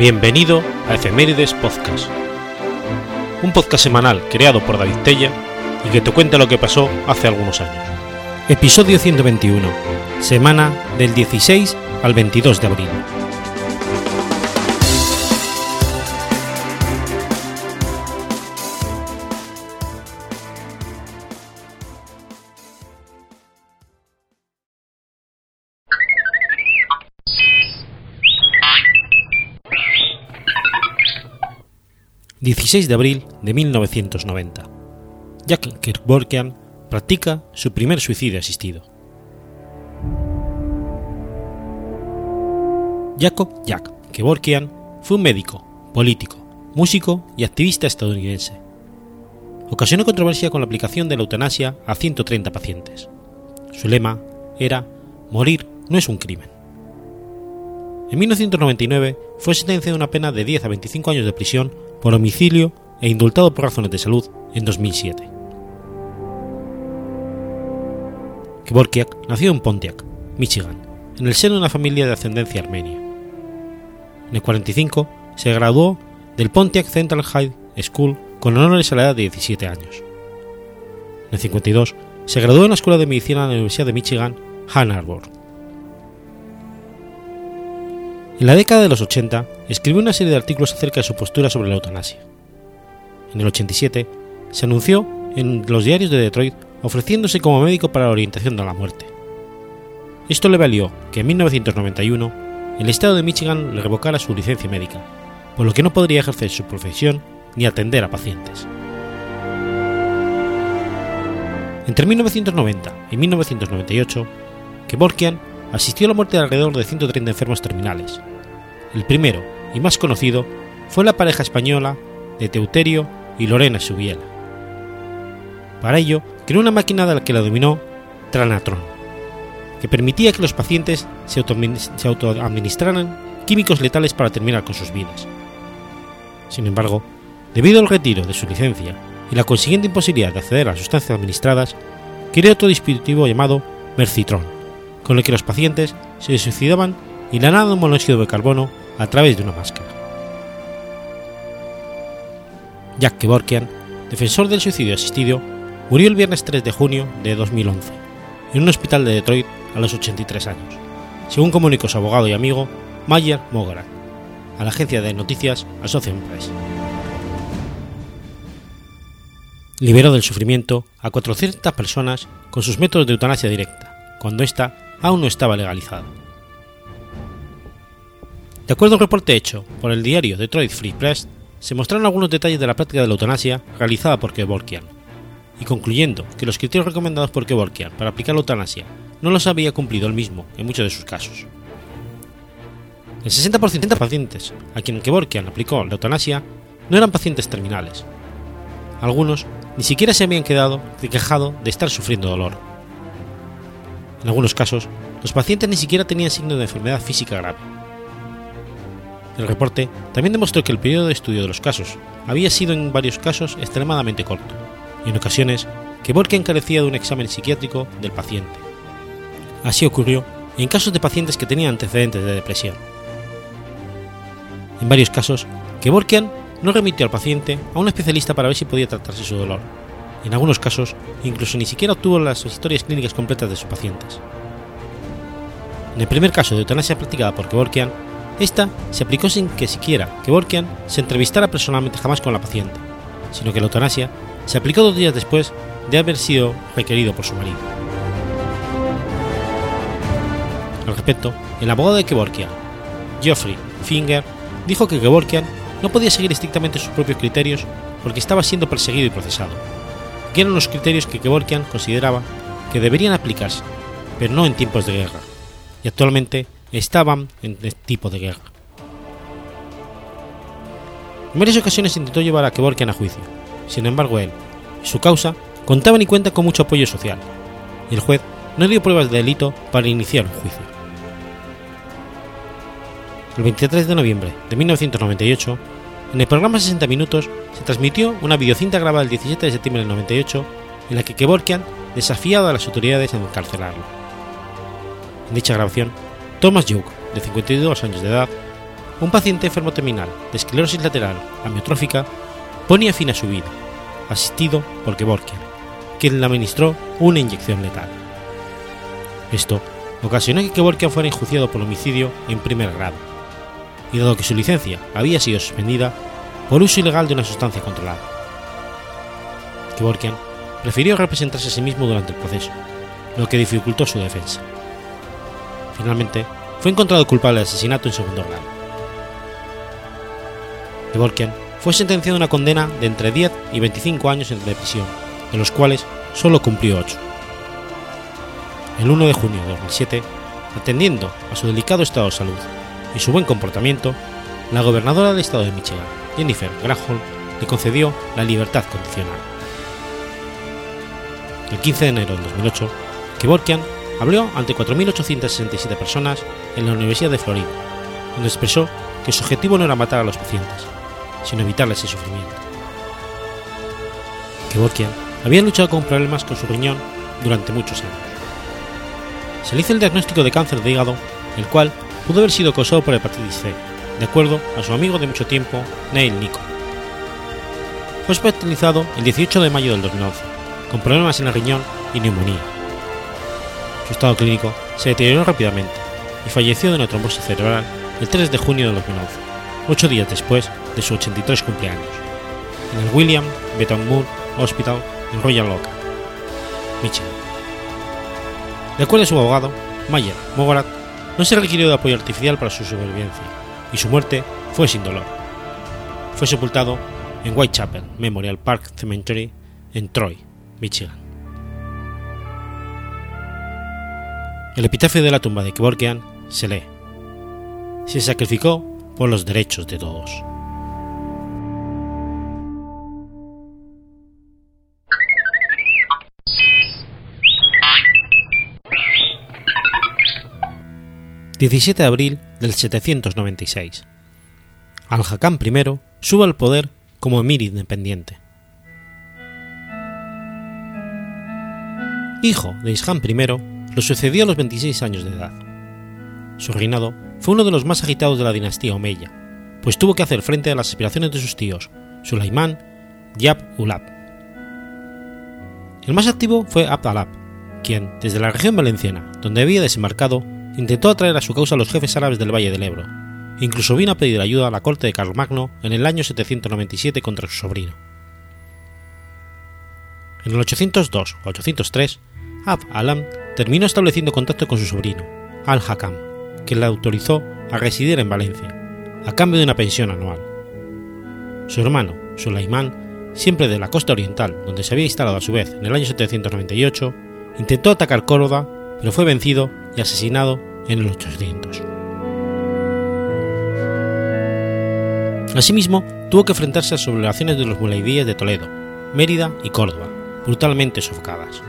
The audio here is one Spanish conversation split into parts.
Bienvenido a Efemérides Podcast, un podcast semanal creado por David Tella y que te cuenta lo que pasó hace algunos años. Episodio 121, semana del 16 al 22 de abril. 16 de abril de 1990. Jack Kevorkian practica su primer suicidio asistido. Jacob Jack Kevorkian fue un médico, político, músico y activista estadounidense. Ocasionó controversia con la aplicación de la eutanasia a 130 pacientes. Su lema era Morir no es un crimen. En 1999 fue sentenciado a una pena de 10 a 25 años de prisión por homicidio e indultado por razones de salud en 2007. Kevorkiak nació en Pontiac, Michigan, en el seno de una familia de ascendencia armenia. En el 45 se graduó del Pontiac Central High School con honores a la edad de 17 años. En el 52 se graduó en la Escuela de Medicina de la Universidad de Michigan, Ann Arbor. En la década de los 80 escribió una serie de artículos acerca de su postura sobre la eutanasia. En el 87 se anunció en los diarios de Detroit ofreciéndose como médico para la orientación de la muerte. Esto le valió que en 1991 el estado de Michigan le revocara su licencia médica, por lo que no podría ejercer su profesión ni atender a pacientes. Entre 1990 y 1998, Kevorkian asistió a la muerte de alrededor de 130 enfermos terminales, el primero y más conocido fue la pareja española de Teuterio y Lorena Subiela. Para ello, creó una máquina de la que la dominó Tranatron, que permitía que los pacientes se autoadministraran químicos letales para terminar con sus vidas. Sin embargo, debido al retiro de su licencia y la consiguiente imposibilidad de acceder a las sustancias administradas, creó otro dispositivo llamado Mercitron, con el que los pacientes se suicidaban inhalando monóxido de carbono a través de una máscara. Jack Kevorkian, defensor del suicidio asistido, murió el viernes 3 de junio de 2011 en un hospital de Detroit a los 83 años, según comunicó su abogado y amigo Mayer Mogaran a la agencia de noticias Associated Press. Liberó del sufrimiento a 400 personas con sus métodos de eutanasia directa, cuando ésta aún no estaba legalizada. De acuerdo a un reporte hecho por el diario Detroit Free Press, se mostraron algunos detalles de la práctica de la eutanasia realizada por Kevorkian, y concluyendo que los criterios recomendados por Kevorkian para aplicar la eutanasia no los había cumplido él mismo en muchos de sus casos. El 60% de pacientes a quien Kevorkian aplicó la eutanasia no eran pacientes terminales. Algunos ni siquiera se habían quedado quejado de estar sufriendo dolor. En algunos casos, los pacientes ni siquiera tenían signos de enfermedad física grave el reporte también demostró que el periodo de estudio de los casos había sido en varios casos extremadamente corto, y en ocasiones que Borken carecía de un examen psiquiátrico del paciente. Así ocurrió en casos de pacientes que tenían antecedentes de depresión. En varios casos, Kevorkian no remitió al paciente a un especialista para ver si podía tratarse su dolor, en algunos casos incluso ni siquiera obtuvo las historias clínicas completas de sus pacientes. En el primer caso de eutanasia practicada por Kevorkian, esta se aplicó sin que siquiera Kevorkian se entrevistara personalmente jamás con la paciente, sino que la eutanasia se aplicó dos días después de haber sido requerido por su marido. Al respecto, el abogado de Kevorkian, Geoffrey Finger, dijo que Kevorkian no podía seguir estrictamente sus propios criterios porque estaba siendo perseguido y procesado, que eran los criterios que Kevorkian consideraba que deberían aplicarse, pero no en tiempos de guerra, y actualmente estaban en este tipo de guerra. En varias ocasiones intentó llevar a Kevorkian a juicio, sin embargo él y su causa contaban y cuentan con mucho apoyo social, y el juez no dio pruebas de delito para iniciar un juicio. El 23 de noviembre de 1998, en el programa 60 Minutos se transmitió una videocinta grabada el 17 de septiembre del 98 en la que Kevorkian desafiaba a las autoridades a encarcelarlo. En dicha grabación, Thomas Young, de 52 años de edad, un paciente enfermo terminal de esclerosis lateral amiotrófica ponía fin a su vida, asistido por Kevorkian, quien le administró una inyección letal. Esto ocasionó que Kevorkian fuera enjuiciado por homicidio en primer grado, y dado que su licencia había sido suspendida por uso ilegal de una sustancia controlada. Kevorkian prefirió representarse a sí mismo durante el proceso, lo que dificultó su defensa. Finalmente, fue encontrado culpable de asesinato en segundo grado. Kevorkian fue sentenciado a una condena de entre 10 y 25 años de prisión, de los cuales solo cumplió 8. El 1 de junio de 2007, atendiendo a su delicado estado de salud y su buen comportamiento, la gobernadora del estado de Michigan, Jennifer Granholm, le concedió la libertad condicional. El 15 de enero de 2008, Kevorkian habló ante 4.867 personas en la Universidad de Florida, donde expresó que su objetivo no era matar a los pacientes, sino evitarles el sufrimiento. Kevorkian había luchado con problemas con su riñón durante muchos años. Se le hizo el diagnóstico de cáncer de hígado, el cual pudo haber sido causado por hepatitis C, de acuerdo a su amigo de mucho tiempo, Neil Nico. Fue hospitalizado el 18 de mayo del 2011, con problemas en el riñón y neumonía. Su estado clínico se deterioró rápidamente y falleció de una trombosis cerebral el 3 de junio de 2011, ocho días después de sus 83 cumpleaños, en el William Moore Hospital en Royal Oak, Michigan. De acuerdo a su abogado, Mayer Mogorat, no se requirió de apoyo artificial para su supervivencia, y su muerte fue sin dolor. Fue sepultado en Whitechapel Memorial Park Cemetery en Troy, Michigan. El epitafio de la tumba de Kevorkian se lee: Se sacrificó por los derechos de todos. 17 de abril del 796. Al-Hakam I sube al poder como emir independiente. Hijo de Isham I, lo sucedió a los 26 años de edad. Su reinado fue uno de los más agitados de la dinastía Omeya, pues tuvo que hacer frente a las aspiraciones de sus tíos, Sulaimán y Abd-Ulab. El más activo fue Abd-Alab, quien, desde la región valenciana, donde había desembarcado, intentó atraer a su causa a los jefes árabes del Valle del Ebro, e incluso vino a pedir ayuda a la corte de Carlomagno en el año 797 contra su sobrino. En el 802 o 803, Ab Alam terminó estableciendo contacto con su sobrino, Al-Hakam, que le autorizó a residir en Valencia, a cambio de una pensión anual. Su hermano, Sulaimán, siempre de la costa oriental, donde se había instalado a su vez en el año 798, intentó atacar Córdoba, pero fue vencido y asesinado en el 800. Asimismo, tuvo que enfrentarse a las sublevaciones de los mulaidíes de Toledo, Mérida y Córdoba, brutalmente sofocadas.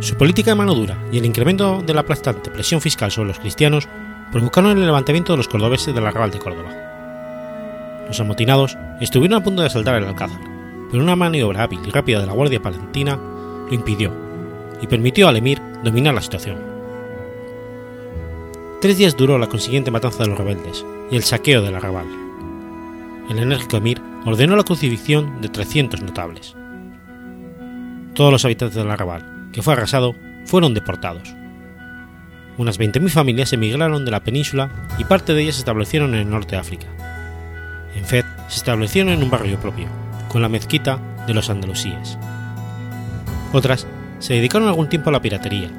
Su política de mano dura y el incremento de la aplastante presión fiscal sobre los cristianos provocaron el levantamiento de los cordobeses del arrabal de Córdoba. Los amotinados estuvieron a punto de asaltar el Alcázar, pero una maniobra hábil y rápida de la Guardia Palentina lo impidió y permitió al emir dominar la situación. Tres días duró la consiguiente matanza de los rebeldes y el saqueo del arrabal. El enérgico emir ordenó la crucifixión de 300 notables. Todos los habitantes del arrabal, que fue arrasado, fueron deportados. Unas 20.000 familias emigraron de la península y parte de ellas se establecieron en el norte de África. En Fed se establecieron en un barrio propio, con la mezquita de los andalusíes. Otras se dedicaron algún tiempo a la piratería,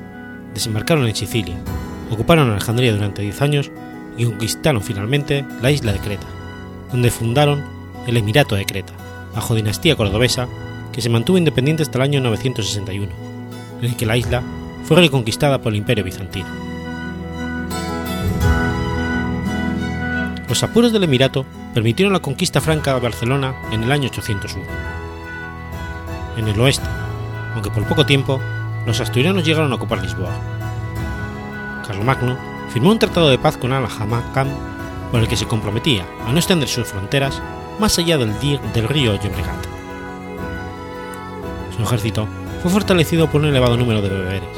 desembarcaron en Sicilia, ocuparon Alejandría durante 10 años y conquistaron finalmente la isla de Creta, donde fundaron el Emirato de Creta, bajo dinastía cordobesa que se mantuvo independiente hasta el año 961, en el que la isla fue reconquistada por el Imperio Bizantino. Los apuros del Emirato permitieron la conquista franca de Barcelona en el año 801. En el oeste, aunque por poco tiempo, los asturianos llegaron a ocupar Lisboa. Carlomagno firmó un tratado de paz con Al-Hamakam por el que se comprometía a no extender sus fronteras más allá del, del río Llobregat. Su ejército fue fortalecido por un elevado número de beberes.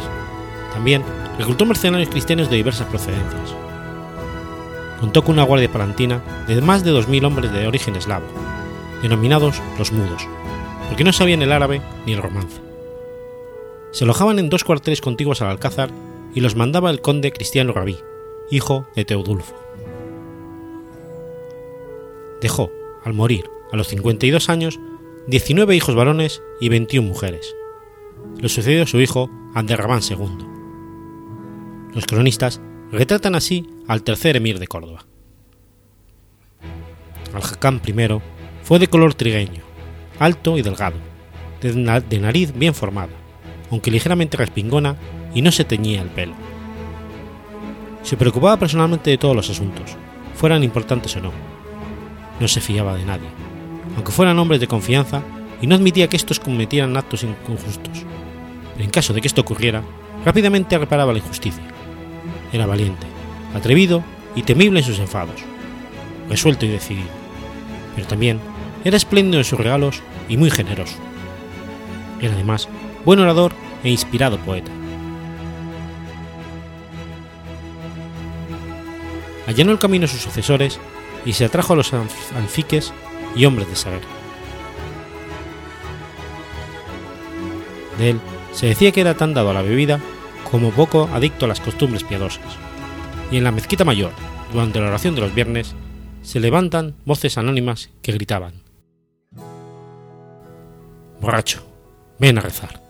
También reclutó mercenarios cristianos de diversas procedencias. contó con una guardia palantina de más de 2.000 hombres de origen eslavo, denominados los mudos, porque no sabían el árabe ni el romance. Se alojaban en dos cuarteles contiguos al Alcázar y los mandaba el conde Cristiano Rabí, hijo de Teodulfo. Dejó, al morir, a los 52 años, 19 hijos varones y 21 mujeres. Le sucedió su hijo Abderramán II. Los cronistas retratan así al tercer emir de Córdoba. Al-Hakam I fue de color trigueño, alto y delgado, de nariz bien formada, aunque ligeramente respingona y no se teñía el pelo. Se preocupaba personalmente de todos los asuntos, fueran importantes o no. No se fiaba de nadie, aunque fueran hombres de confianza, y no admitía que estos cometieran actos injustos. Pero en caso de que esto ocurriera, rápidamente reparaba la injusticia. Era valiente, atrevido y temible en sus enfados, resuelto y decidido. Pero también era espléndido en sus regalos y muy generoso. Era además buen orador e inspirado poeta. allanó el camino a sus sucesores y se atrajo a los alfiques y hombres de saber. De él se decía que era tan dado a la bebida como poco adicto a las costumbres piadosas, y en la mezquita mayor, durante la oración de los viernes, se levantan voces anónimas que gritaban, Borracho, ven a rezar.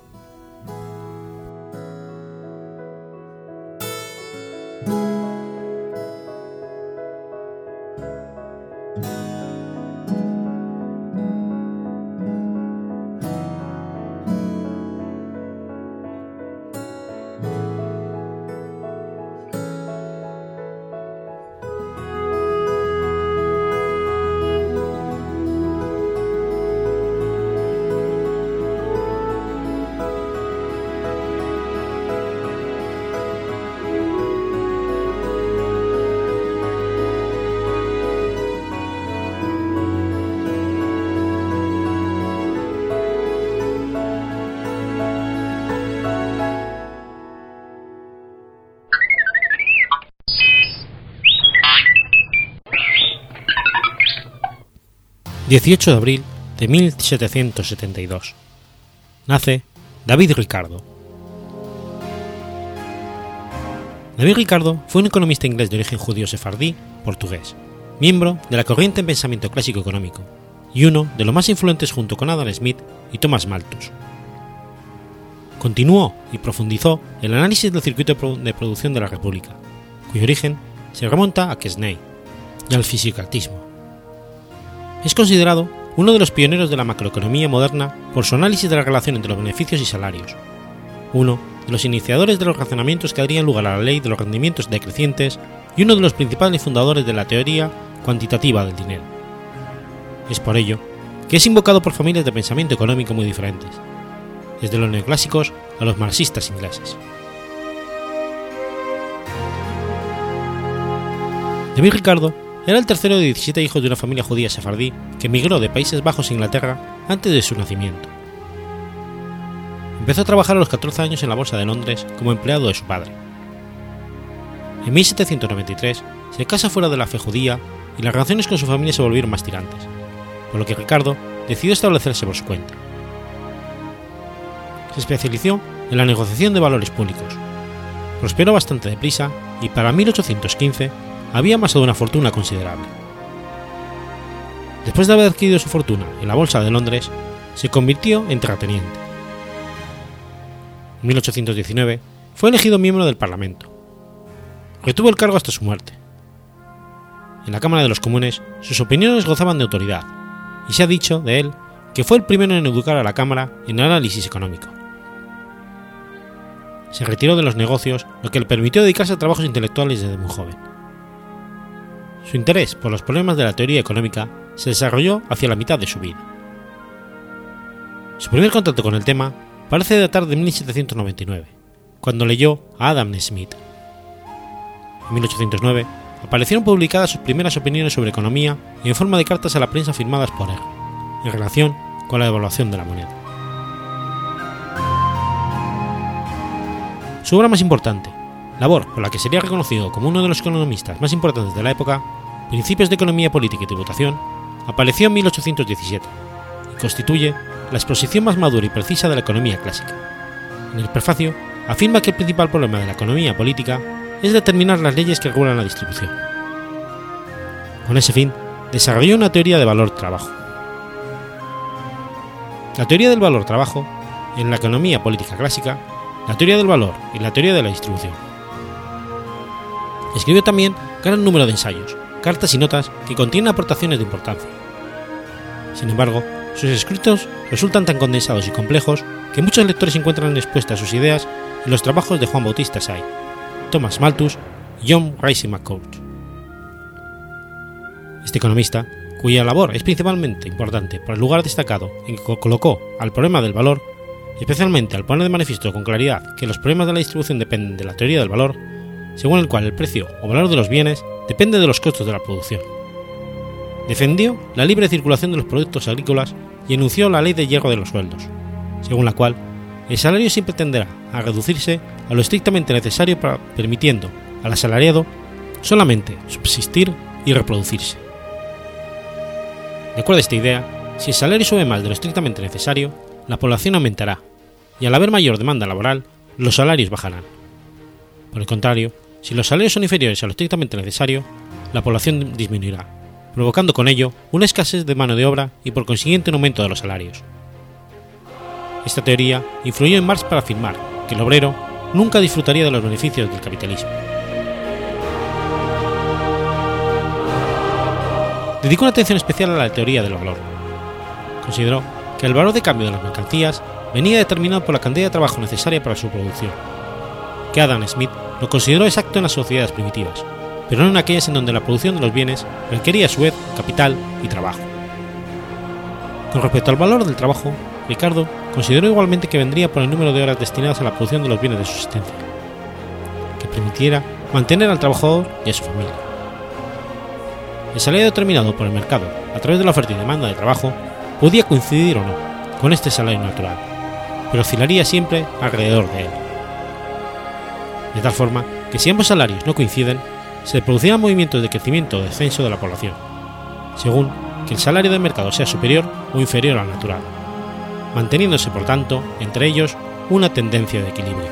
18 de abril de 1772. Nace David Ricardo. David Ricardo fue un economista inglés de origen judío sefardí, portugués, miembro de la corriente en pensamiento clásico económico y uno de los más influentes junto con Adam Smith y Thomas Malthus. Continuó y profundizó el análisis del circuito de producción de la República, cuyo origen se remonta a Quesnay y al fisiocratismo es considerado uno de los pioneros de la macroeconomía moderna por su análisis de la relación entre los beneficios y salarios, uno de los iniciadores de los razonamientos que darían lugar a la ley de los rendimientos decrecientes y uno de los principales fundadores de la teoría cuantitativa del dinero. Es por ello que es invocado por familias de pensamiento económico muy diferentes, desde los neoclásicos a los marxistas ingleses. David Ricardo era el tercero de 17 hijos de una familia judía sefardí que emigró de Países Bajos a Inglaterra antes de su nacimiento. Empezó a trabajar a los 14 años en la Bolsa de Londres como empleado de su padre. En 1793 se casa fuera de la fe judía y las relaciones con su familia se volvieron más tirantes, por lo que Ricardo decidió establecerse por su cuenta. Se especializó en la negociación de valores públicos. Prosperó bastante deprisa y para 1815 había amasado una fortuna considerable. Después de haber adquirido su fortuna en la Bolsa de Londres, se convirtió en terrateniente. En 1819 fue elegido miembro del Parlamento. Retuvo el cargo hasta su muerte. En la Cámara de los Comunes sus opiniones gozaban de autoridad, y se ha dicho de él que fue el primero en educar a la Cámara en análisis económico. Se retiró de los negocios, lo que le permitió dedicarse a trabajos intelectuales desde muy joven. Su interés por los problemas de la teoría económica se desarrolló hacia la mitad de su vida. Su primer contacto con el tema parece datar de 1799, cuando leyó a Adam Smith. En 1809 aparecieron publicadas sus primeras opiniones sobre economía en forma de cartas a la prensa firmadas por él, en relación con la devaluación de la moneda. Su obra más importante, labor por la que sería reconocido como uno de los economistas más importantes de la época, Principios de Economía Política y Tributación, apareció en 1817 y constituye la exposición más madura y precisa de la economía clásica. En el prefacio afirma que el principal problema de la economía política es determinar las leyes que regulan la distribución. Con ese fin, desarrolló una teoría de valor-trabajo. La teoría del valor-trabajo, en la economía política clásica, la teoría del valor y la teoría de la distribución. Escribió también gran número de ensayos, cartas y notas que contienen aportaciones de importancia. Sin embargo, sus escritos resultan tan condensados y complejos que muchos lectores encuentran expuestas sus ideas en los trabajos de Juan Bautista Say, Thomas Malthus y John Rice McCourt. Este economista, cuya labor es principalmente importante por el lugar destacado en que colocó al problema del valor, especialmente al poner de manifiesto con claridad que los problemas de la distribución dependen de la teoría del valor, según el cual el precio o valor de los bienes depende de los costos de la producción. Defendió la libre circulación de los productos agrícolas y enunció la ley de hierro de los sueldos, según la cual el salario siempre tenderá a reducirse a lo estrictamente necesario para permitiendo al asalariado solamente subsistir y reproducirse. De acuerdo a esta idea, si el salario sube más de lo estrictamente necesario, la población aumentará, y al haber mayor demanda laboral, los salarios bajarán. Por el contrario, si los salarios son inferiores a lo estrictamente necesario, la población disminuirá, provocando con ello una escasez de mano de obra y por consiguiente un aumento de los salarios. Esta teoría influyó en Marx para afirmar que el obrero nunca disfrutaría de los beneficios del capitalismo. Dedicó una atención especial a la teoría del valor. Consideró que el valor de cambio de las mercancías venía determinado por la cantidad de trabajo necesaria para su producción, que Adam Smith lo consideró exacto en las sociedades primitivas, pero no en aquellas en donde la producción de los bienes requería a su vez capital y trabajo. Con respecto al valor del trabajo, Ricardo consideró igualmente que vendría por el número de horas destinadas a la producción de los bienes de subsistencia, que permitiera mantener al trabajador y a su familia. El salario determinado por el mercado a través de la oferta y demanda de trabajo podía coincidir o no con este salario natural, pero oscilaría siempre alrededor de él. De tal forma que si ambos salarios no coinciden, se producirán movimientos de crecimiento o descenso de la población, según que el salario del mercado sea superior o inferior al natural, manteniéndose por tanto entre ellos una tendencia de equilibrio.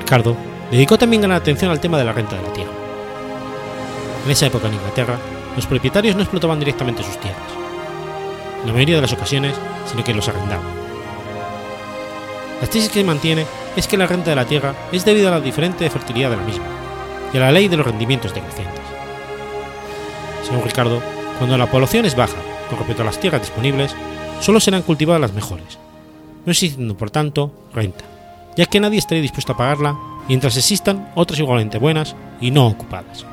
Ricardo dedicó también gran atención al tema de la renta de la tierra. En esa época en Inglaterra, los propietarios no explotaban directamente sus tierras, en la mayoría de las ocasiones, sino que los arrendaban. La tesis que mantiene es que la renta de la tierra es debido a la diferente fertilidad de la misma y a la ley de los rendimientos decrecientes. Según Ricardo, cuando la población es baja con respecto a las tierras disponibles, solo serán cultivadas las mejores, no existiendo por tanto renta, ya que nadie estaría dispuesto a pagarla mientras existan otras igualmente buenas y no ocupadas.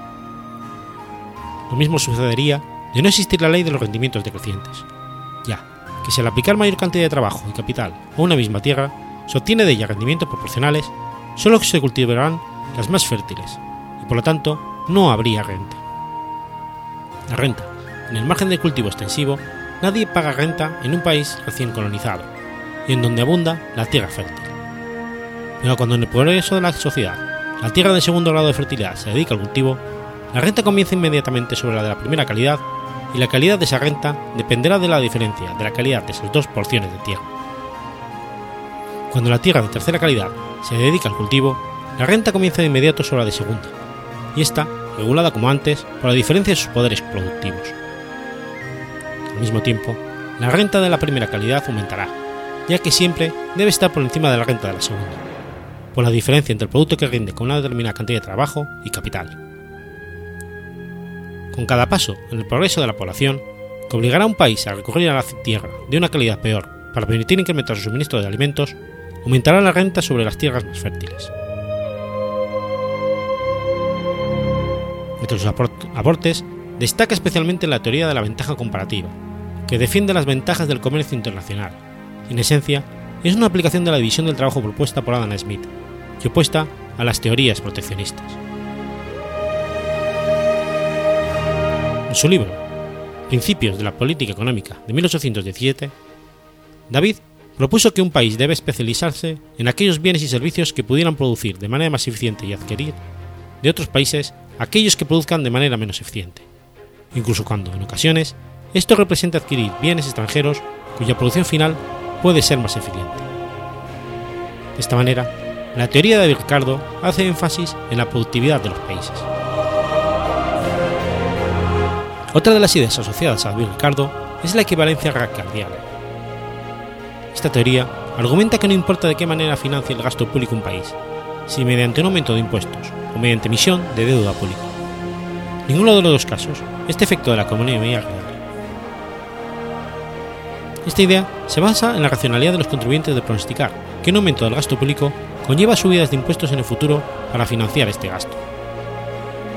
Lo mismo sucedería de no existir la ley de los rendimientos decrecientes, ya que si al aplicar mayor cantidad de trabajo y capital a una misma tierra, se obtiene de ella rendimientos proporcionales, solo se cultivarán las más fértiles, y por lo tanto no habría renta. La renta, en el margen del cultivo extensivo, nadie paga renta en un país recién colonizado, y en donde abunda la tierra fértil. Pero cuando en el progreso de la sociedad la tierra de segundo grado de fertilidad se dedica al cultivo, la renta comienza inmediatamente sobre la de la primera calidad y la calidad de esa renta dependerá de la diferencia de la calidad de esas dos porciones de tierra. Cuando la tierra de tercera calidad se dedica al cultivo, la renta comienza de inmediato sobre la de segunda, y está regulada como antes por la diferencia de sus poderes productivos. Al mismo tiempo, la renta de la primera calidad aumentará, ya que siempre debe estar por encima de la renta de la segunda, por la diferencia entre el producto que rinde con una determinada cantidad de trabajo y capital. Con cada paso en el progreso de la población, que obligará a un país a recurrir a la tierra de una calidad peor para permitir incrementar su suministro de alimentos, aumentará la renta sobre las tierras más fértiles. Entre sus aportes destaca especialmente la teoría de la ventaja comparativa, que defiende las ventajas del comercio internacional. En esencia, es una aplicación de la división del trabajo propuesta por Adam Smith y opuesta a las teorías proteccionistas. En su libro, Principios de la Política Económica de 1817, David propuso que un país debe especializarse en aquellos bienes y servicios que pudieran producir de manera más eficiente y adquirir de otros países aquellos que produzcan de manera menos eficiente, incluso cuando, en ocasiones, esto representa adquirir bienes extranjeros cuya producción final puede ser más eficiente. De esta manera, la teoría de Ricardo hace énfasis en la productividad de los países. Otra de las ideas asociadas a Ricardo es la equivalencia ricardiana. Esta teoría argumenta que no importa de qué manera financia el gasto público un país, si mediante un aumento de impuestos o mediante emisión de deuda pública. Ninguno de los dos casos, este efecto de la economía real. Esta idea se basa en la racionalidad de los contribuyentes de pronosticar que un aumento del gasto público conlleva subidas de impuestos en el futuro para financiar este gasto.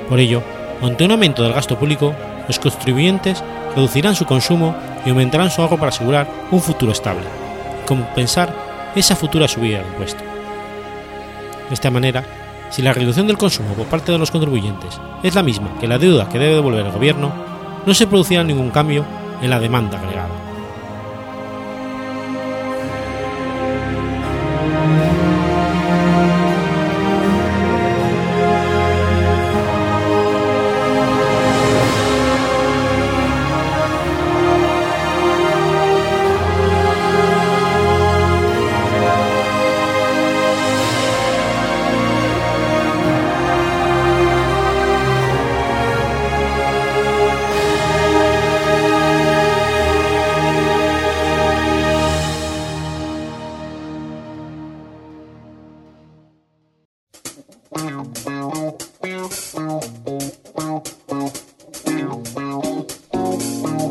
Por ello, ante un aumento del gasto público, los contribuyentes reducirán su consumo y aumentarán su ahorro para asegurar un futuro estable compensar esa futura subida de impuesto. De esta manera, si la reducción del consumo por parte de los contribuyentes es la misma que la deuda que debe devolver el gobierno, no se producirá ningún cambio en la demanda agregada.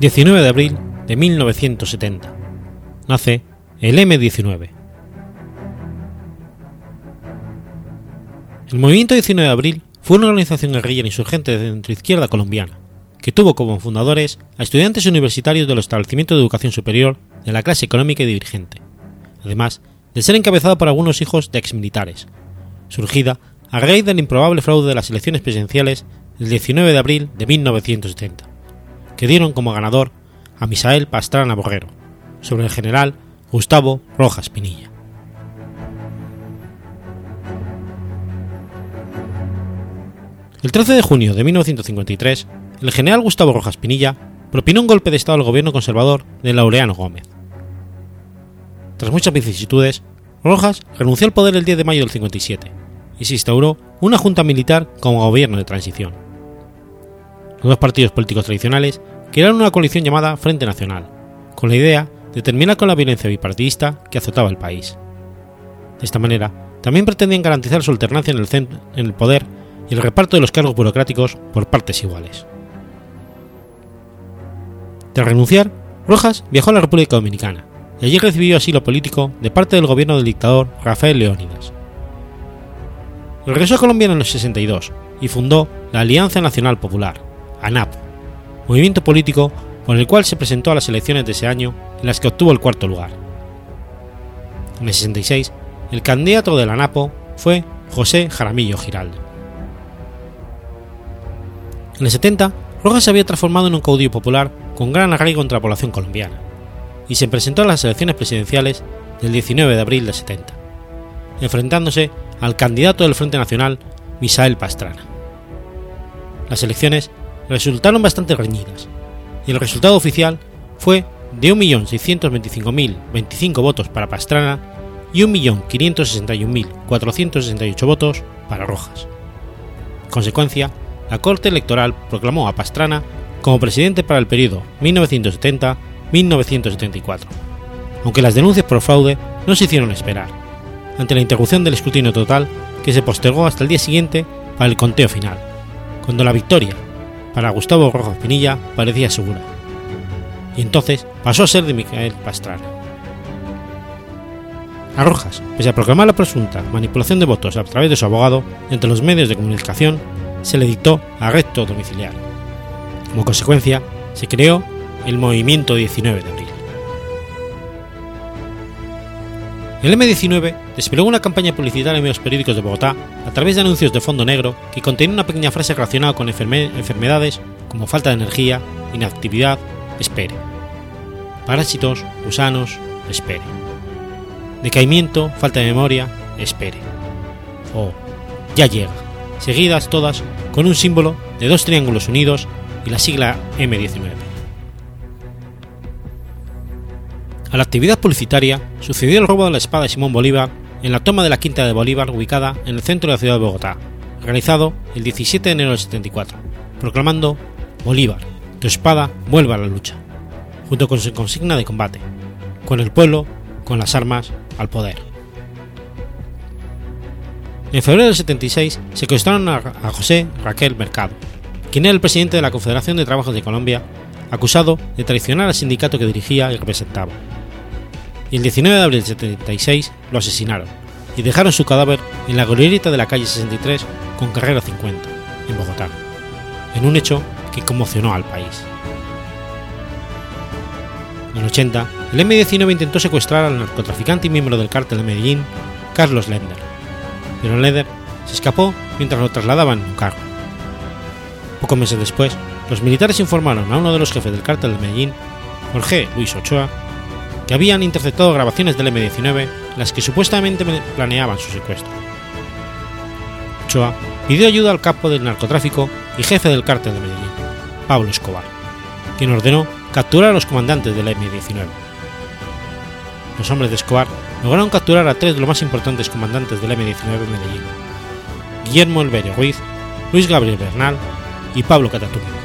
19 de abril de 1970. Nace el M-19. El movimiento 19 de abril fue una organización guerrillera insurgente de centroizquierda colombiana, que tuvo como fundadores a estudiantes universitarios de los establecimientos de educación superior de la clase económica y dirigente, además de ser encabezado por algunos hijos de exmilitares, surgida a raíz del improbable fraude de las elecciones presidenciales del 19 de abril de 1970 que dieron como ganador a Misael Pastrana Borrero, sobre el general Gustavo Rojas Pinilla. El 13 de junio de 1953, el general Gustavo Rojas Pinilla propinó un golpe de Estado al gobierno conservador de Laureano Gómez. Tras muchas vicisitudes, Rojas renunció al poder el 10 de mayo del 57 y se instauró una junta militar como gobierno de transición los dos partidos políticos tradicionales crearon una coalición llamada Frente Nacional, con la idea de terminar con la violencia bipartidista que azotaba el país. De esta manera, también pretendían garantizar su alternancia en el, en el poder y el reparto de los cargos burocráticos por partes iguales. Tras renunciar, Rojas viajó a la República Dominicana y allí recibió asilo político de parte del gobierno del dictador Rafael Leónidas. Regresó a Colombia en los 62 y fundó la Alianza Nacional Popular, ANAP, movimiento político por el cual se presentó a las elecciones de ese año en las que obtuvo el cuarto lugar. En el 66, el candidato de la ANAPO fue José Jaramillo Giraldo. En el 70, Rojas se había transformado en un caudillo popular con gran arraigo entre la población colombiana, y se presentó a las elecciones presidenciales del 19 de abril del 70, enfrentándose al candidato del Frente Nacional, Misael Pastrana. Las elecciones resultaron bastante reñidas, y el resultado oficial fue de 1.625.025 votos para Pastrana y 1.561.468 votos para Rojas. En consecuencia, la Corte Electoral proclamó a Pastrana como presidente para el periodo 1970-1974, aunque las denuncias por fraude no se hicieron esperar, ante la interrupción del escrutinio total que se postergó hasta el día siguiente para el conteo final, cuando la victoria para Gustavo Rojas Pinilla parecía segura. Y entonces pasó a ser de Micael Pastrana. A Rojas, pese a proclamar la presunta manipulación de votos a través de su abogado entre los medios de comunicación, se le dictó arresto domiciliario. Como consecuencia, se creó el Movimiento 19 de Abril. El M19 desplegó una campaña publicitaria en medios periódicos de Bogotá a través de anuncios de fondo negro que contenían una pequeña frase relacionada con enfermedades como falta de energía, inactividad, espere. Parásitos, gusanos, espere. Decaimiento, falta de memoria, espere. O ya llega, seguidas todas con un símbolo de dos triángulos unidos y la sigla M19. A la actividad publicitaria sucedió el robo de la espada de Simón Bolívar en la toma de la Quinta de Bolívar ubicada en el centro de la ciudad de Bogotá, realizado el 17 de enero del 74, proclamando Bolívar, tu espada vuelve a la lucha, junto con su consigna de combate, con el pueblo, con las armas, al poder. En febrero del 76 secuestraron a José Raquel Mercado, quien era el presidente de la Confederación de Trabajos de Colombia, acusado de traicionar al sindicato que dirigía y representaba. Y el 19 de abril del 76 lo asesinaron y dejaron su cadáver en la glorieta de la calle 63 con carrera 50, en Bogotá, en un hecho que conmocionó al país. En el 80, el M-19 intentó secuestrar al narcotraficante y miembro del cártel de Medellín, Carlos Lender, pero Lender se escapó mientras lo trasladaban en un carro. Pocos meses después, los militares informaron a uno de los jefes del cártel de Medellín, Jorge Luis Ochoa, que habían interceptado grabaciones del M-19 las que supuestamente planeaban su secuestro. Ochoa pidió ayuda al capo del narcotráfico y jefe del cártel de Medellín, Pablo Escobar, quien ordenó capturar a los comandantes del M-19. Los hombres de Escobar lograron capturar a tres de los más importantes comandantes del M-19 en Medellín, Guillermo Elverio Ruiz, Luis Gabriel Bernal y Pablo Catatumbo.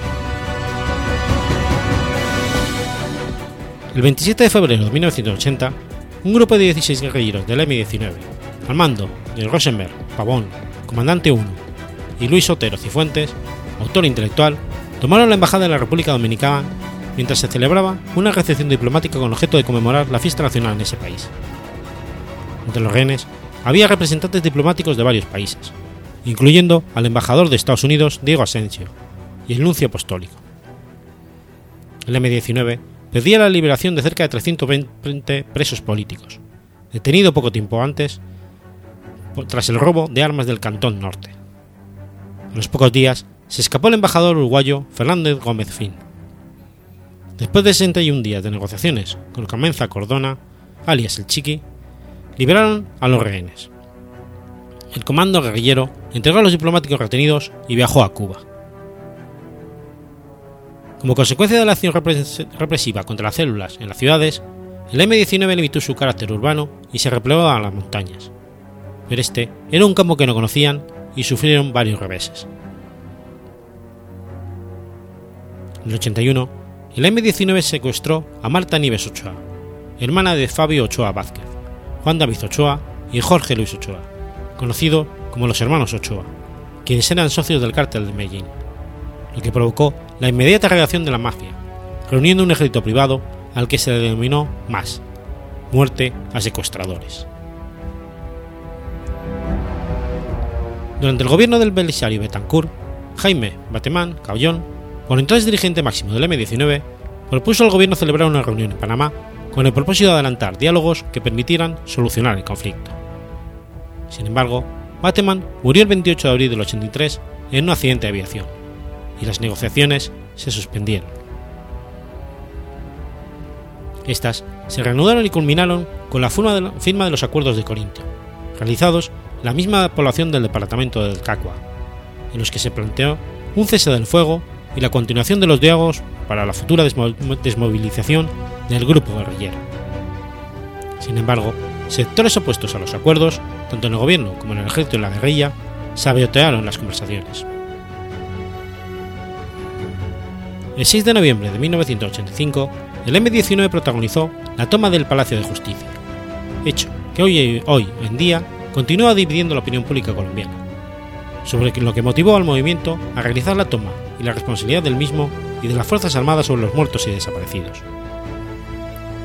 El 27 de febrero de 1980, un grupo de 16 guerrilleros del M-19, al mando de Rosenberg, Pavón, comandante 1, y Luis Otero Cifuentes, autor intelectual, tomaron la embajada de la República Dominicana mientras se celebraba una recepción diplomática con objeto de conmemorar la fiesta nacional en ese país. Entre los rehenes había representantes diplomáticos de varios países, incluyendo al embajador de Estados Unidos Diego Asensio y el nuncio apostólico. El M-19 pedía la liberación de cerca de 320 presos políticos, detenido poco tiempo antes tras el robo de armas del Cantón Norte. A los pocos días se escapó el embajador uruguayo Fernández Gómez Fin. Después de 61 días de negociaciones con Camenza Cordona, alias el Chiqui, liberaron a los rehenes. El comando guerrillero entregó a los diplomáticos retenidos y viajó a Cuba. Como consecuencia de la acción represiva contra las células en las ciudades, el M-19 limitó su carácter urbano y se replegó a las montañas. Pero este era un campo que no conocían y sufrieron varios reveses. En el 81, el M-19 secuestró a Marta Nieves Ochoa, hermana de Fabio Ochoa Vázquez, Juan David Ochoa y Jorge Luis Ochoa, conocido como los hermanos Ochoa, quienes eran socios del cártel de Medellín, lo que provocó la inmediata reacción de la mafia, reuniendo un ejército privado al que se le denominó MAS, muerte a secuestradores. Durante el gobierno del Belisario Betancourt, Jaime Batemán Caballón por entonces dirigente máximo del M-19, propuso al gobierno celebrar una reunión en Panamá con el propósito de adelantar diálogos que permitieran solucionar el conflicto. Sin embargo, Bateman murió el 28 de abril del 83 en un accidente de aviación, y las negociaciones se suspendieron. Estas se reanudaron y culminaron con la firma de los acuerdos de Corinto, realizados en la misma población del departamento del Cacua, en los que se planteó un cese del fuego y la continuación de los diálogos para la futura desmovilización del grupo guerrillero. Sin embargo, sectores opuestos a los acuerdos, tanto en el gobierno como en el ejército y la guerrilla, sabotearon las conversaciones. El 6 de noviembre de 1985, el M-19 protagonizó la toma del Palacio de Justicia, hecho que hoy, en día continúa dividiendo la opinión pública colombiana, sobre lo que motivó al movimiento a realizar la toma y la responsabilidad del mismo y de las Fuerzas Armadas sobre los muertos y desaparecidos.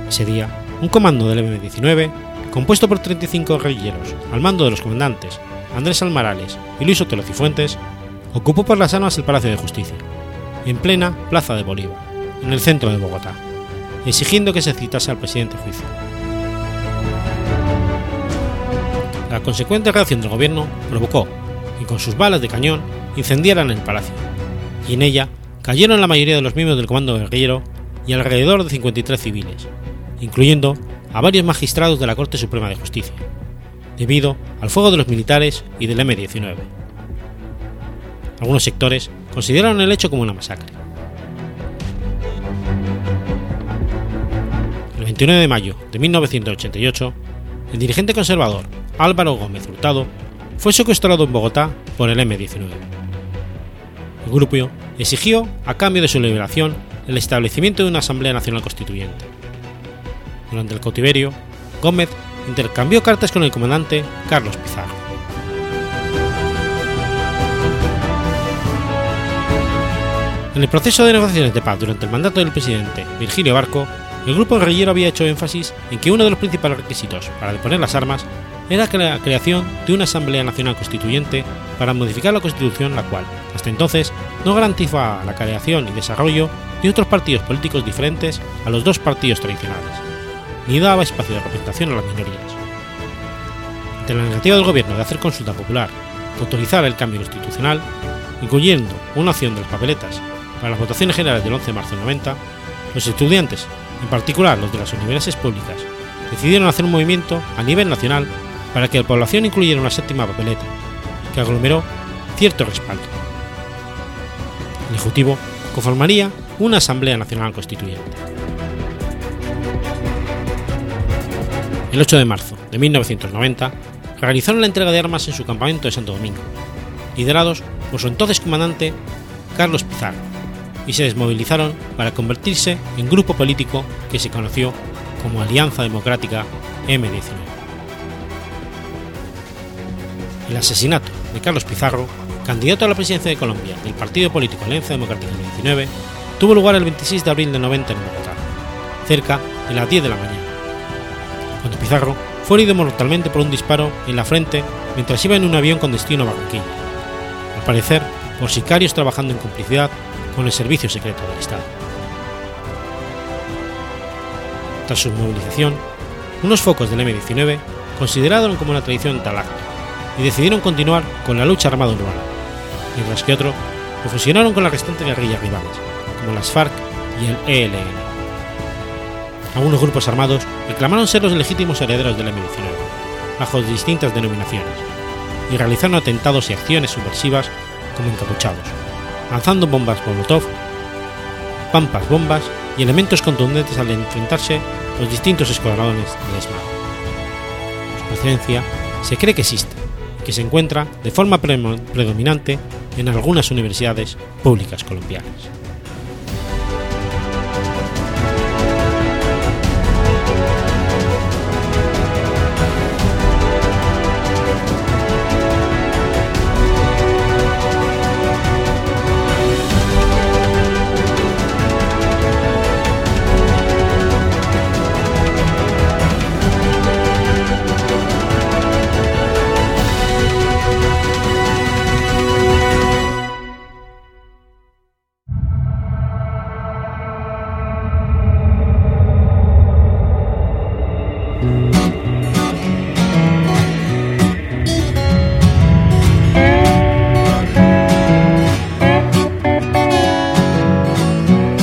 Ese día, un comando del M-19, compuesto por 35 guerrilleros al mando de los comandantes Andrés Almarales y Luis Otelo Cifuentes, ocupó por las armas el Palacio de Justicia, en plena Plaza de Bolívar, en el centro de Bogotá, exigiendo que se citase al presidente juicio. La consecuente reacción del gobierno provocó que con sus balas de cañón incendiaran el palacio, y en ella cayeron la mayoría de los miembros del comando guerrillero y alrededor de 53 civiles, incluyendo a varios magistrados de la Corte Suprema de Justicia, debido al fuego de los militares y del M-19. Algunos sectores consideraron el hecho como una masacre. El 29 de mayo de 1988, el dirigente conservador Álvaro Gómez Hurtado fue secuestrado en Bogotá por el M-19. El grupo exigió, a cambio de su liberación, el establecimiento de una Asamblea Nacional Constituyente. Durante el cautiverio, Gómez intercambió cartas con el comandante Carlos Pizarro. En el proceso de negociaciones de paz durante el mandato del presidente Virgilio Barco, el grupo guerrillero había hecho énfasis en que uno de los principales requisitos para deponer las armas era la creación de una Asamblea Nacional Constituyente para modificar la Constitución, la cual, hasta entonces, no garantizaba la creación y desarrollo de otros partidos políticos diferentes a los dos partidos tradicionales, ni daba espacio de representación a las minorías. Ante la negativa del gobierno de hacer consulta popular, que autorizara el cambio constitucional, incluyendo una opción de las papeletas para las votaciones generales del 11 de marzo de 90, los estudiantes, en particular los de las universidades públicas, decidieron hacer un movimiento a nivel nacional para que la población incluyera una séptima papeleta, que aglomeró cierto respaldo. El Ejecutivo conformaría una Asamblea Nacional Constituyente. El 8 de marzo de 1990 realizaron la entrega de armas en su campamento de Santo Domingo, liderados por su entonces comandante Carlos Pizarro, y se desmovilizaron para convertirse en grupo político que se conoció como Alianza Democrática M19. El asesinato de Carlos Pizarro, candidato a la presidencia de Colombia del partido político Alianza Democrática M19, tuvo lugar el 26 de abril de 90 en Bogotá, cerca de las 10 de la mañana, cuando Pizarro fue herido mortalmente por un disparo en la frente mientras iba en un avión con destino a Barranquilla, al parecer por sicarios trabajando en complicidad con el Servicio Secreto del Estado. Tras su movilización, unos focos del M-19 consideraron como una traición tal acto y decidieron continuar con la lucha armada urbana, mientras que otros lo fusionaron con las restantes guerrillas rivales, como las FARC y el ELN. Algunos grupos armados reclamaron ser los legítimos herederos del M-19, bajo distintas denominaciones, y realizaron atentados y acciones subversivas como encapuchados, lanzando bombas Molotov, pampas bombas y elementos contundentes al enfrentarse los distintos escuadrones de ESMAD. Su presencia se cree que existe y que se encuentra de forma predominante en algunas universidades públicas colombianas.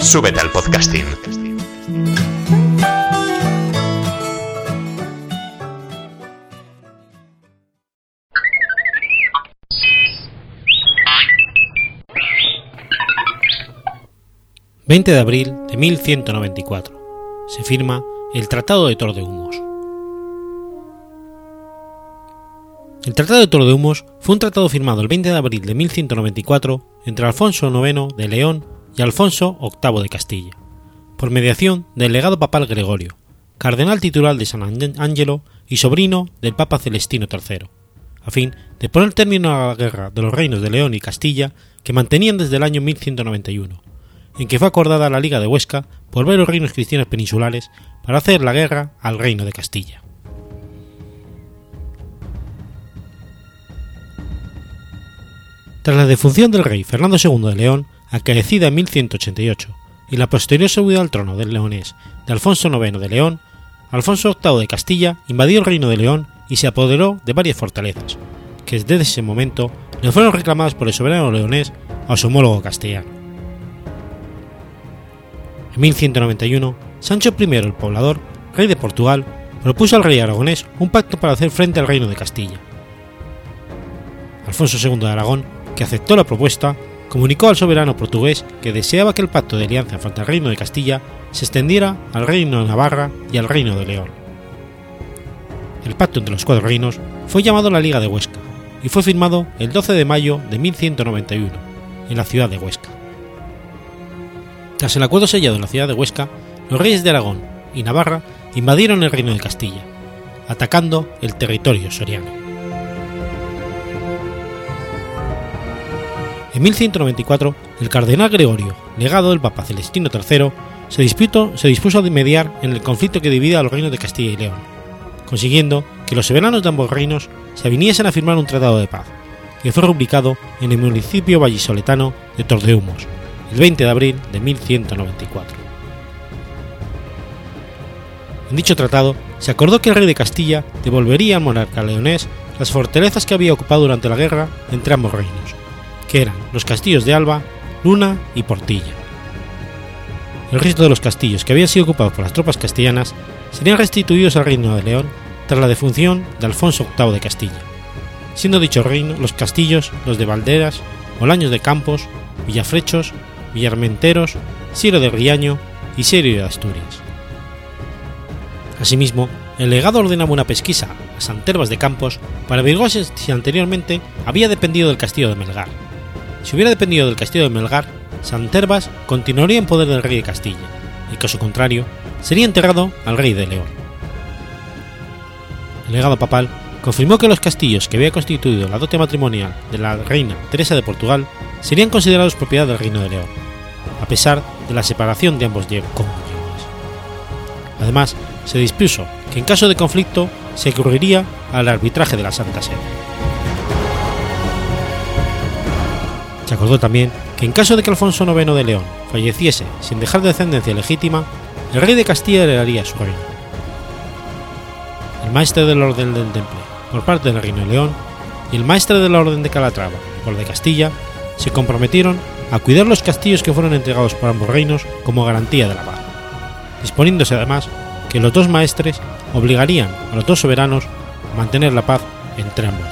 Súbete al podcasting. ...20 de abril de 1194... ...se firma el Tratado de Tordehumos. El Tratado de Tordehumos fue un tratado firmado el 20 de abril de 1194 entre Alfonso IX de León y Alfonso VIII de Castilla, por mediación del legado papal Gregorio, cardenal titular de San Angelo y sobrino del Papa Celestino III, a fin de poner término a la guerra de los reinos de León y Castilla que mantenían desde el año 1191, en que fue acordada la Liga de Huesca por varios reinos cristianos peninsulares para hacer la guerra al reino de Castilla. Tras la defunción del rey Fernando II de León, acaecida en 1188, y la posterior subida al trono del leonés de Alfonso IX de León, Alfonso VIII de Castilla invadió el reino de León y se apoderó de varias fortalezas, que desde ese momento le fueron reclamadas por el soberano leonés a su homólogo castellano. En 1191, Sancho I el Poblador, rey de Portugal, propuso al rey aragonés un pacto para hacer frente al reino de Castilla. Alfonso II de Aragón que aceptó la propuesta, comunicó al soberano portugués que deseaba que el pacto de alianza frente al reino de Castilla se extendiera al reino de Navarra y al reino de León. El pacto entre los cuatro reinos fue llamado la Liga de Huesca y fue firmado el 12 de mayo de 1191 en la ciudad de Huesca. Tras el acuerdo sellado en la ciudad de Huesca, los reyes de Aragón y Navarra invadieron el reino de Castilla, atacando el territorio soriano. En 1194, el cardenal Gregorio, legado del Papa Celestino III, se, disputó, se dispuso a mediar en el conflicto que divide a los reinos de Castilla y León, consiguiendo que los soberanos de ambos reinos se aviniesen a firmar un tratado de paz, que fue rubricado en el municipio vallisoletano de Tordehumos, el 20 de abril de 1194. En dicho tratado se acordó que el rey de Castilla devolvería al monarca leonés las fortalezas que había ocupado durante la guerra entre ambos reinos, que eran los castillos de Alba, Luna y Portilla. El resto de los castillos que habían sido ocupados por las tropas castellanas serían restituidos al Reino de León tras la defunción de Alfonso VIII de Castilla, siendo dicho reino los castillos los de Valderas, Bolaños de Campos, Villafrechos, Villarmenteros, Siero de Riaño y Siero de Asturias. Asimismo, el legado ordenaba una pesquisa a Santervas de Campos para averiguar si anteriormente había dependido del castillo de Melgar, si hubiera dependido del castillo de Melgar, Santervas continuaría en poder del rey de Castilla, y caso contrario, sería enterrado al rey de León. El legado papal confirmó que los castillos que había constituido la dote matrimonial de la reina Teresa de Portugal serían considerados propiedad del reino de León, a pesar de la separación de ambos cónyuges. Además, se dispuso que en caso de conflicto se recurriría al arbitraje de la Santa Sede. Se acordó también que en caso de que Alfonso IX de León falleciese sin dejar descendencia legítima, el rey de Castilla heredaría su reino. El maestre del Orden del Temple, por parte del Reino de León, y el maestre de la Orden de Calatrava, por de Castilla, se comprometieron a cuidar los castillos que fueron entregados por ambos reinos como garantía de la paz, disponiéndose además que los dos maestres obligarían a los dos soberanos a mantener la paz entre ambos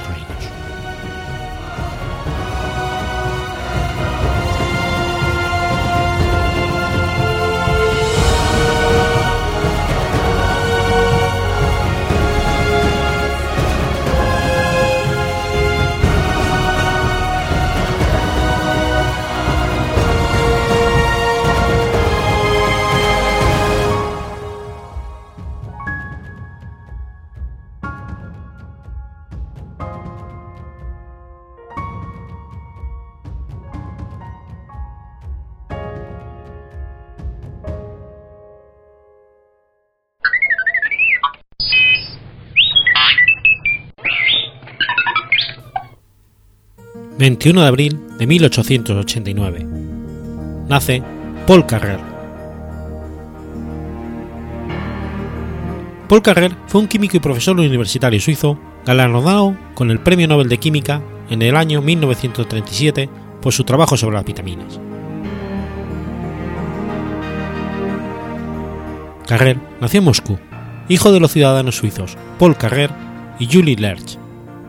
21 de abril de 1889. Nace Paul Carrer. Paul Carrer fue un químico y profesor universitario suizo galardonado con el Premio Nobel de Química en el año 1937 por su trabajo sobre las vitaminas. Carrer nació en Moscú, hijo de los ciudadanos suizos Paul Carrer y Julie Lerch,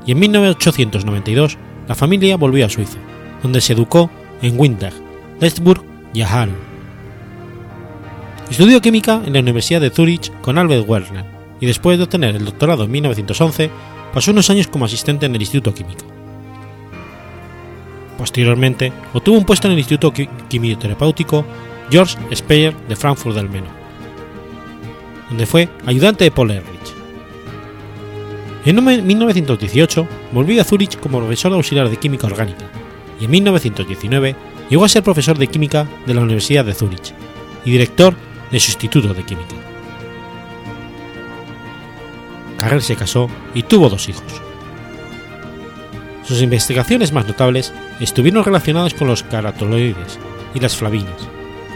y en 1892 la familia volvió a Suiza, donde se educó en Windberg, Letzburg y Halle. Estudió química en la Universidad de Zurich con Albert Werner y después de obtener el doctorado en 1911 pasó unos años como asistente en el Instituto Químico. Posteriormente obtuvo un puesto en el Instituto Quimioterapéutico George Speyer de Frankfurt del Meno, donde fue ayudante de Paul. En 1918 volvió a Zúrich como profesor auxiliar de química orgánica y en 1919 llegó a ser profesor de química de la Universidad de Zúrich y director de su Instituto de Química. Carrer se casó y tuvo dos hijos. Sus investigaciones más notables estuvieron relacionadas con los carotenoides y las flavinas,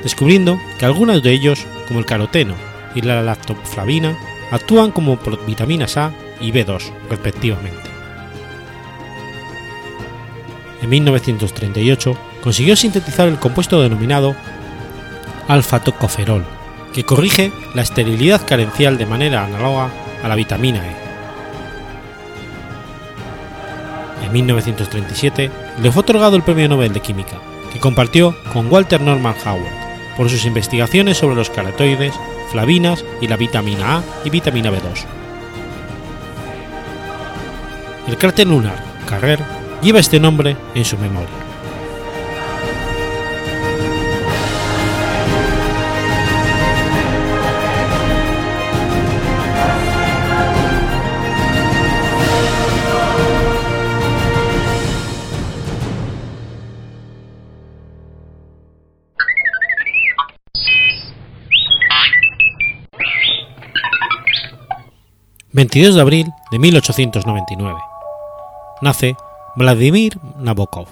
descubriendo que algunos de ellos, como el caroteno y la lactoflavina, actúan como vitaminas A y B2, respectivamente. En 1938 consiguió sintetizar el compuesto denominado alfa-tocoferol, que corrige la esterilidad carencial de manera análoga a la vitamina E. En 1937 le fue otorgado el Premio Nobel de Química, que compartió con Walter Norman Howard por sus investigaciones sobre los carotenoides, flavinas y la vitamina A y vitamina B2. El cráter lunar Carrer lleva este nombre en su memoria. ...22 de abril de 1899 nace Vladimir Nabokov.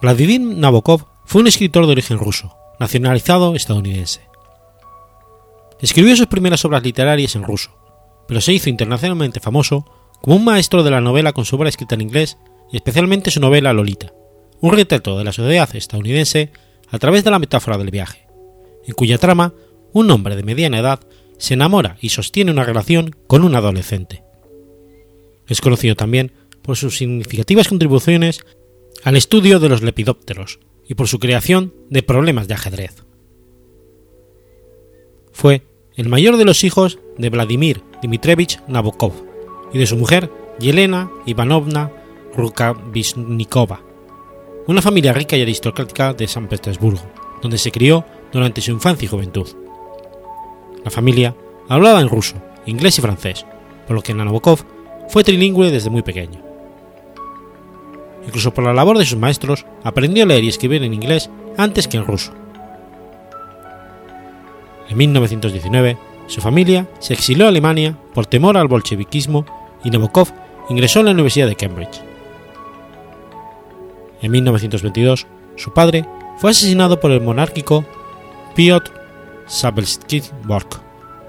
Vladimir Nabokov fue un escritor de origen ruso, nacionalizado estadounidense. Escribió sus primeras obras literarias en ruso, pero se hizo internacionalmente famoso como un maestro de la novela con su obra escrita en inglés y especialmente su novela Lolita, un retrato de la sociedad estadounidense a través de la metáfora del viaje, en cuya trama un hombre de mediana edad se enamora y sostiene una relación con un adolescente. Es conocido también por sus significativas contribuciones al estudio de los lepidópteros y por su creación de problemas de ajedrez. Fue el mayor de los hijos de Vladimir Dmitrievich Nabokov y de su mujer Yelena Ivanovna Rukavishnikova, una familia rica y aristocrática de San Petersburgo, donde se crió durante su infancia y juventud. La familia hablaba en ruso, inglés y francés, por lo que Nabokov fue trilingüe desde muy pequeño. Incluso por la labor de sus maestros, aprendió a leer y escribir en inglés antes que en ruso. En 1919, su familia se exilió a Alemania por temor al bolcheviquismo y Nabokov ingresó a la Universidad de Cambridge. En 1922, su padre fue asesinado por el monárquico Piotr Sabelski-Bork,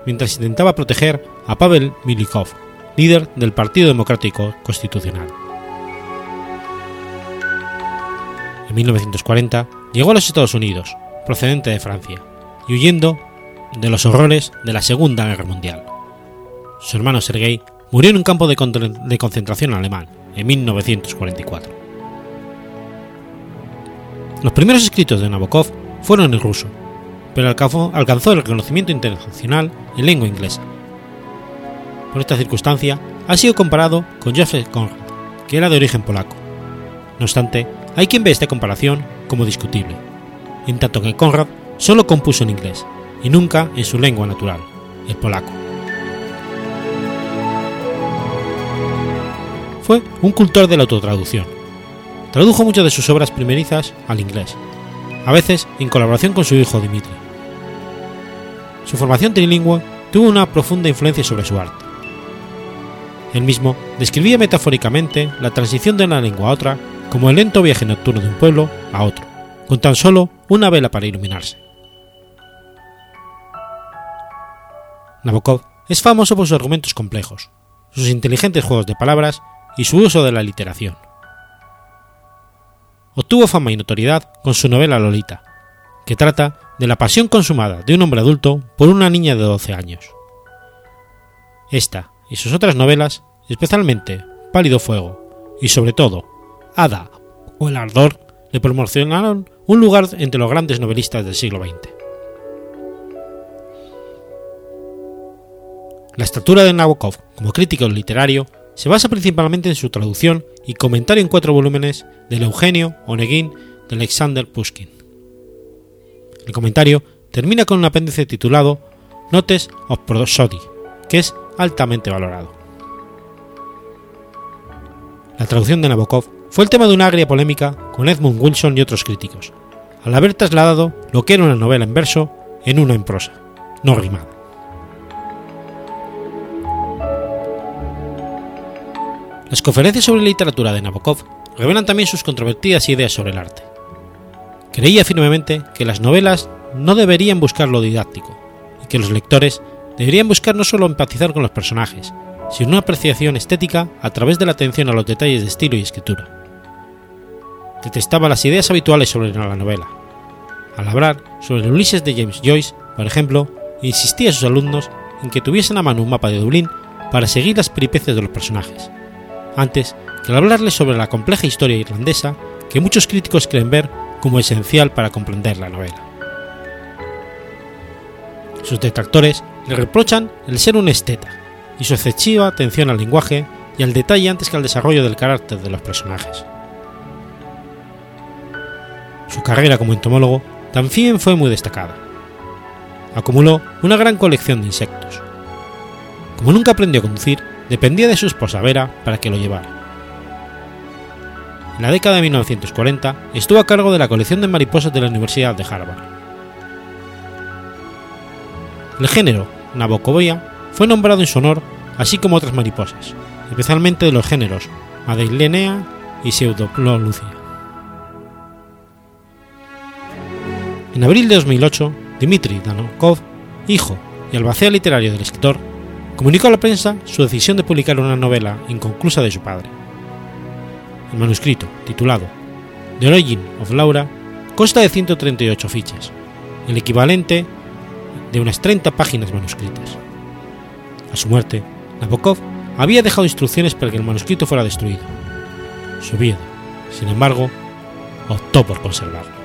mientras intentaba proteger a Pavel Milikov, líder del Partido Democrático Constitucional. En 1940 llegó a los Estados Unidos, procedente de Francia, y huyendo de los horrores de la Segunda Guerra Mundial. Su hermano Sergei murió en un campo de, de concentración alemán en 1944. Los primeros escritos de Nabokov fueron en ruso, pero alcanzó el reconocimiento internacional en lengua inglesa. Por esta circunstancia, ha sido comparado con Joseph Conrad, que era de origen polaco. No obstante, hay quien ve esta comparación como discutible, en tanto que Conrad solo compuso en inglés y nunca en su lengua natural, el polaco. Fue un cultor de la autotraducción. Tradujo muchas de sus obras primerizas al inglés, a veces en colaboración con su hijo Dimitri. Su formación trilingüe tuvo una profunda influencia sobre su arte. Él mismo describía metafóricamente la transición de una lengua a otra como el lento viaje nocturno de un pueblo a otro, con tan solo una vela para iluminarse. Nabokov es famoso por sus argumentos complejos, sus inteligentes juegos de palabras y su uso de la literación. Obtuvo fama y notoriedad con su novela Lolita, que trata de la pasión consumada de un hombre adulto por una niña de 12 años. Esta y sus otras novelas, especialmente Pálido Fuego y sobre todo Ada o El Ardor, le promocionaron un lugar entre los grandes novelistas del siglo XX. La estatura de Nabokov como crítico literario se basa principalmente en su traducción y comentario en cuatro volúmenes del Eugenio Onegin de Alexander Pushkin. El comentario termina con un apéndice titulado Notes of Prosody, que es altamente valorado. La traducción de Nabokov fue el tema de una agria polémica con Edmund Wilson y otros críticos, al haber trasladado lo que era una novela en verso en una en prosa, no rimada. Las conferencias sobre literatura de Nabokov revelan también sus controvertidas ideas sobre el arte. Creía firmemente que las novelas no deberían buscar lo didáctico y que los lectores deberían buscar no solo empatizar con los personajes, sino una apreciación estética a través de la atención a los detalles de estilo y escritura. Detestaba las ideas habituales sobre la novela. Al hablar sobre el Ulises de James Joyce, por ejemplo, insistía a sus alumnos en que tuviesen a mano un mapa de Dublín para seguir las peripecias de los personajes, antes que al hablarles sobre la compleja historia irlandesa que muchos críticos creen ver como esencial para comprender la novela. Sus detractores le reprochan el ser un esteta y su excesiva atención al lenguaje y al detalle antes que al desarrollo del carácter de los personajes. Su carrera como entomólogo también fue muy destacada. Acumuló una gran colección de insectos. Como nunca aprendió a conducir, dependía de su esposa Vera para que lo llevara. En la década de 1940 estuvo a cargo de la colección de mariposas de la Universidad de Harvard. El género Nabokovia fue nombrado en su honor, así como otras mariposas, especialmente de los géneros Madeilenea y Pseudolucia. En abril de 2008, Dmitry Danokov, hijo y albacea literario del escritor, comunicó a la prensa su decisión de publicar una novela inconclusa de su padre. El manuscrito, titulado The Origin of Laura, consta de 138 fichas, el equivalente de unas 30 páginas manuscritas. A su muerte, Nabokov había dejado instrucciones para que el manuscrito fuera destruido. Su viuda, sin embargo, optó por conservarlo.